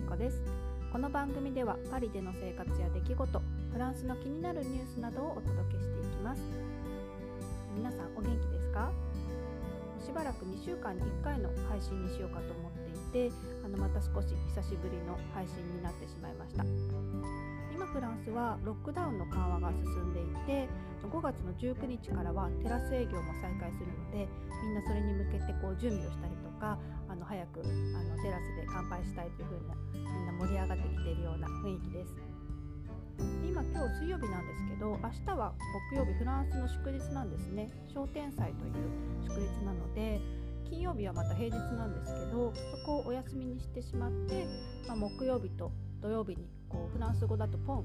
美子です。この番組ではパリでの生活や出来事フランスの気になるニュースなどをお届けしていきます。皆さんお元気ですか？しばらく2週間に1回の配信にしようかと思っていてあのまた少し久しぶりの配信になってしまいました。今フランスはロックダウンの緩和が進んでいて5月の19日からはテラス営業も再開するのでみんなそれに向けてこう準備をしたりとかあの早くあのテラスで乾杯したいというふうなみんな盛り上がってきているような雰囲気です今今日水曜日なんですけど明日は木曜日フランスの祝日なんですね商店祭という祝日なので金曜日はまた平日なんですけどそこをお休みにしてしまって、まあ、木曜日と土曜日にこうフランス語だとポン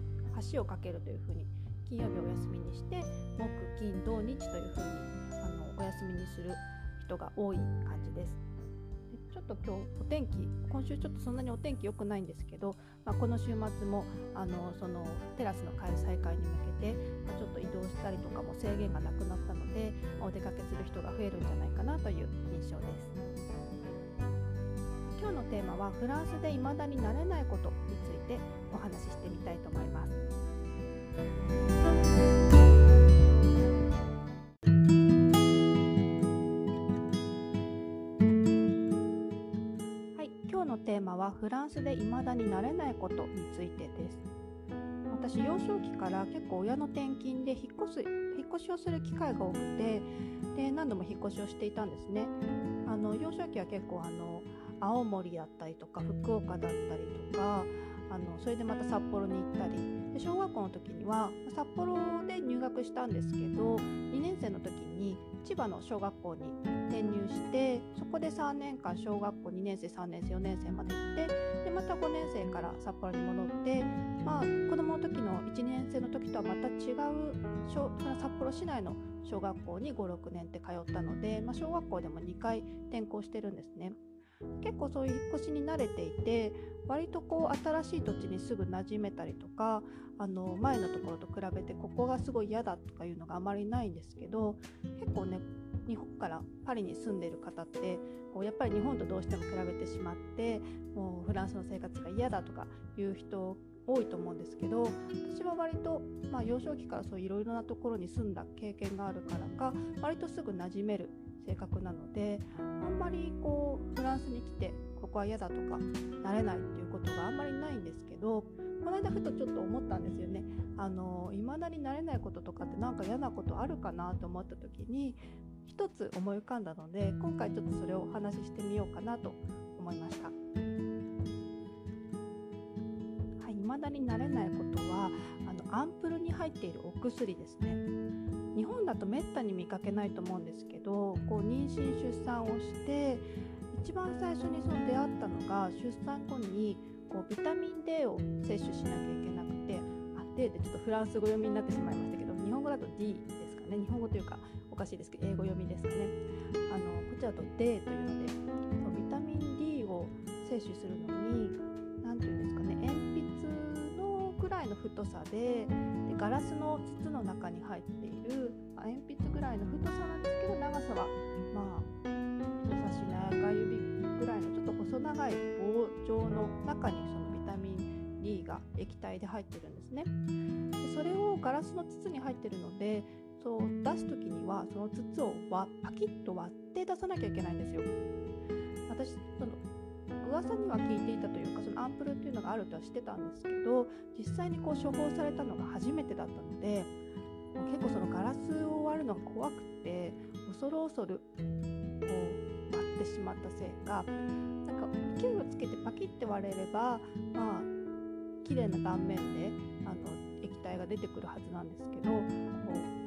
橋を架けるというふうに金曜日お休みにして木金土日というふうにあのお休みにする人が多い感じです。っと今日お天気今週ちょっとそんなにお天気良くないんですけど、まあ、この週末もあのそのテラスの再開に向けて、まあ、ちょっと移動したりとかも制限がなくなったのでお出かけする人が増えるんじゃないかなという印象です。今日のテーマはフランスで未だになれないことについてお話ししてみたいと思います。マはフランスで未だになれないことについてです。私幼少期から結構親の転勤で引っ越す引っ越しをする機会が多くてで何度も引っ越しをしていたんですね。あの幼少期は結構あの青森だったりとか福岡だったりとかあのそれでまた札幌に行ったり。で小学校の時には札幌で入学したんですけど2年生の時に千葉の小学校に転入してそこで3年間小学校2年生3年生4年生まで行ってでまた5年生から札幌に戻って、まあ、子どもの時の1年生の時とはまた違う小札幌市内の小学校に56年って通ったので、まあ、小学校でも2回転校してるんですね。結構そういう引っ越しに慣れていて割とこう新しい土地にすぐ馴染めたりとかあの前のところと比べてここがすごい嫌だとかいうのがあまりないんですけど結構ね日本からパリに住んでる方ってこうやっぱり日本とどうしても比べてしまってもうフランスの生活が嫌だとかいう人多いと思うんですけど私は割と、まあ、幼少期からそういろいろなところに住んだ経験があるからか割とすぐ馴染める性格なのであんまりこうフランスに来てここは嫌だとかなれないっていうことがあんまりないんですけどこの間ふとちょっと思ったんですよね。あの未だになれないこととかって何か嫌なことあるかなと思った時に一つ思い浮かんだので今回ちょっとそれをお話ししてみようかなと思いました。はい、未だになれないことはあのアンプルに入っているお薬ですね。日本だとめったに見かけないと思うんですけどこう妊娠出産をして一番最初にその出会ったのが出産後にこうビタミン D を摂取しなきゃいけなくてあ D ってちょっとフランス語読みになってしまいましたけど日本語だと D ですかね。日本語というかおかしいですけど英語読みですかね。あのこっちだと D というのでビタミン D を摂取するのに何て言うんですかね鉛筆のくらいの太さでガラスの筒の中に入っている鉛筆ぐらいの太さなんですけど長さはまあ人差し長指ぐらいのちょっと細長い棒状の中にそのビタミン D が液体で入ってるんですね。でそれをガラスの筒に入ってるのでそう出す時にはその筒をパキッと割って出さなきゃいけないんですよ。私その噂には聞いていたというかそのアンプルっていうのがあるとは知ってたんですけど実際にこう処方されたのが初めてだったので結構そのガラスを割るのが怖くて恐る恐るこう割ってしまったせいかなんか勢いをつけてパキッて割れればまあ綺麗な断面であの液体が出てくるはずなんですけどこ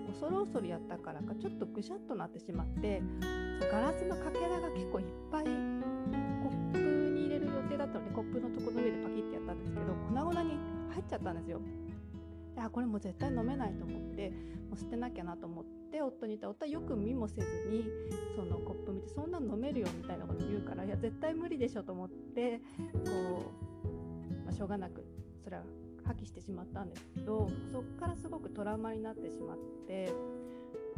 う恐る恐るやったからかちょっとぐしゃっとなってしまってガラスのかけらがゃったんですよ。あこれも絶対飲めないと思ってもう捨てなきゃなと思って夫に言った夫はよく見もせずにそのコップ見てそんな飲めるよみたいなこと言うからいや絶対無理でしょと思ってこう、まあ、しょうがなくそれは破棄してしまったんですけどそこからすごくトラウマになってしまって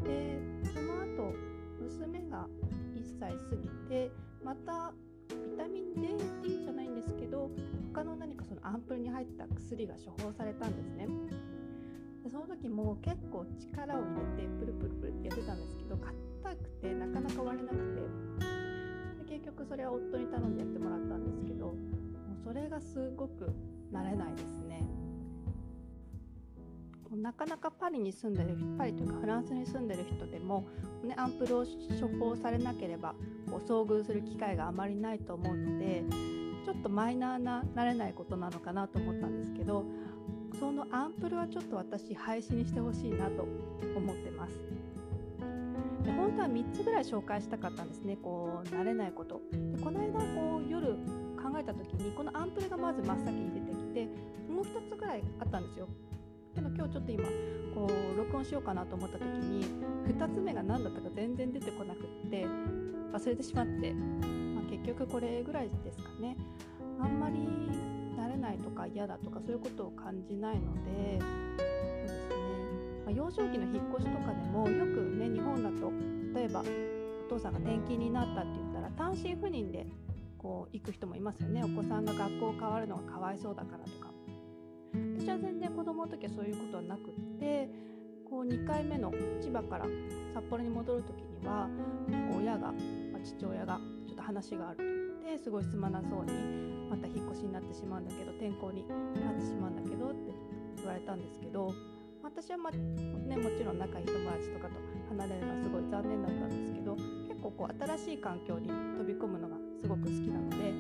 でその後娘が1歳過ぎてまたビタミン D じゃないんですけどアンプルに入った薬が処方されたんですね。でその時も結構力を入れてプルプルプルってやってたんですけど硬くてなかなか割れなくて。で結局それは夫に頼んでやってもらったんですけどもうそれがすごく慣れないですね。なかなかパリに住んでるパリというかフランスに住んでる人でも、ね、アンプルを処方されなければこう遭遇する機会があまりないと思うのでちょっとマイナーな慣れないことなのかなと思ったんですけどそのアンプルはちょっと私廃止にしてほしいなと思ってます。で本当は3つぐらい紹介したかったんですね。こう慣れないこと。でこの間こう夜考えた時にこのアンプルがまず真っ先に出てきてもう1つぐらいあったんですよ。けど今日ちょっと今こう録音しようかなと思った時に2つ目が何だったか全然出てこなくって忘れてしまって、結局これぐらいですかね。あんまり慣れないとか嫌だとかそういうことを感じないのでそうですね、まあ、幼少期の引っ越しとかでもよくね日本だと例えばお父さんが転勤になったって言ったら単身赴任でこう行く人もいますよね。お子さんが学校変わるのがかわいそうだからとか。私は全然子供の時はそういうことはなくってこう2回目の千葉から札幌に戻る時には親が、まあ、父親がちょっと話があると言ってすごいすまなそうにまた引っ越しになってしまうんだけど転校になってしまうんだけどって言われたんですけど私は、まね、もちろん仲いい友達とかと離れるのはすごい残念だったんですけど結構こう新しい環境に飛び込むのがすごく好きなので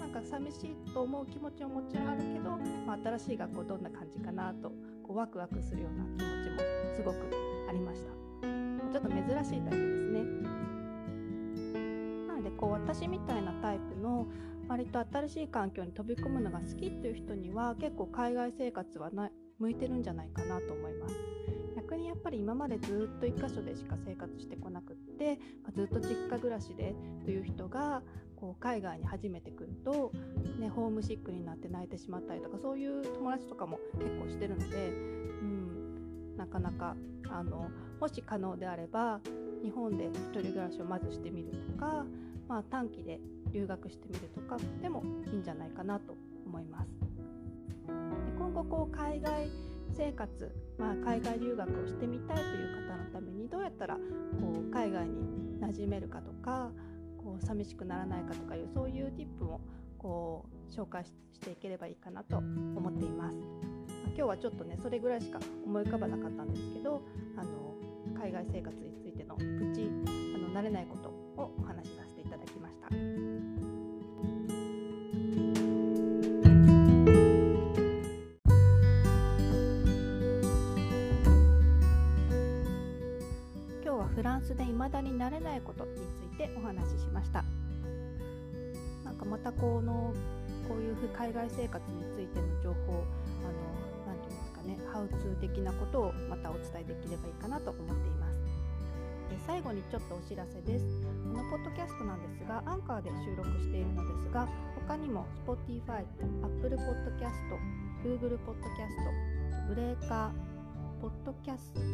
なんか寂しいと思う気持ちももちろんあるけど、まあ、新しい学校どんな感じかなとこうワクワクするような気持ちもすごくありました。ちょっと珍しいタイプですね。こう私みたいなタイプの割と新しい環境に飛び込むのが好きっていう人には結構海外生活はな向いてるんじゃないかなと思います。逆にやっぱり今までずっと1箇所でしか生活してこなくって、ま、ずっと実家暮らしでという人がこう海外に初めて来ると、ね、ホームシックになって泣いてしまったりとかそういう友達とかも結構してるので、うん、なかなかあのもし可能であれば日本で1人暮らしをまずしてみるとか、まあ、短期で留学してみるとかでもいいんじゃないかなと思います。で今後こう海外生活、まあ、海外留学をしてみたいという方のためにどうやったらこう海外に馴染めるかとかこう寂しくならないかとかいうそういうティップもこう紹介していければいいかなと思っています。今日はちょっとねそれぐらいしか思い浮かばなかったんですけどあの海外生活についてのプチあの慣れないことをお話しさせていただきました。スで未だになれないことについてお話ししましたなんかまたこのこういう海外生活についての情報あの何て言うんですかねハウツー的なことをまたお伝えできればいいかなと思っていますえ最後にちょっとお知らせです。このポッドキャストなんですがアンカーで収録しているのですが他にも Spotify、Apple Podcast、Google Podcast、ブレーカー、ポッドキャスト、ポ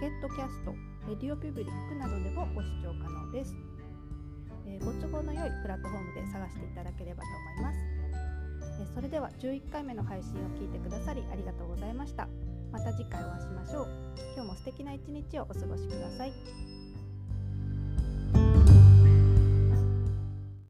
ケットキャストレディオパブリックなどでもご視聴可能です、えー、ご都合の良いプラットフォームで探していただければと思います、えー、それでは11回目の配信を聞いてくださりありがとうございました。また次回お会いしましょう。今日も素敵な一日をお過ごしください。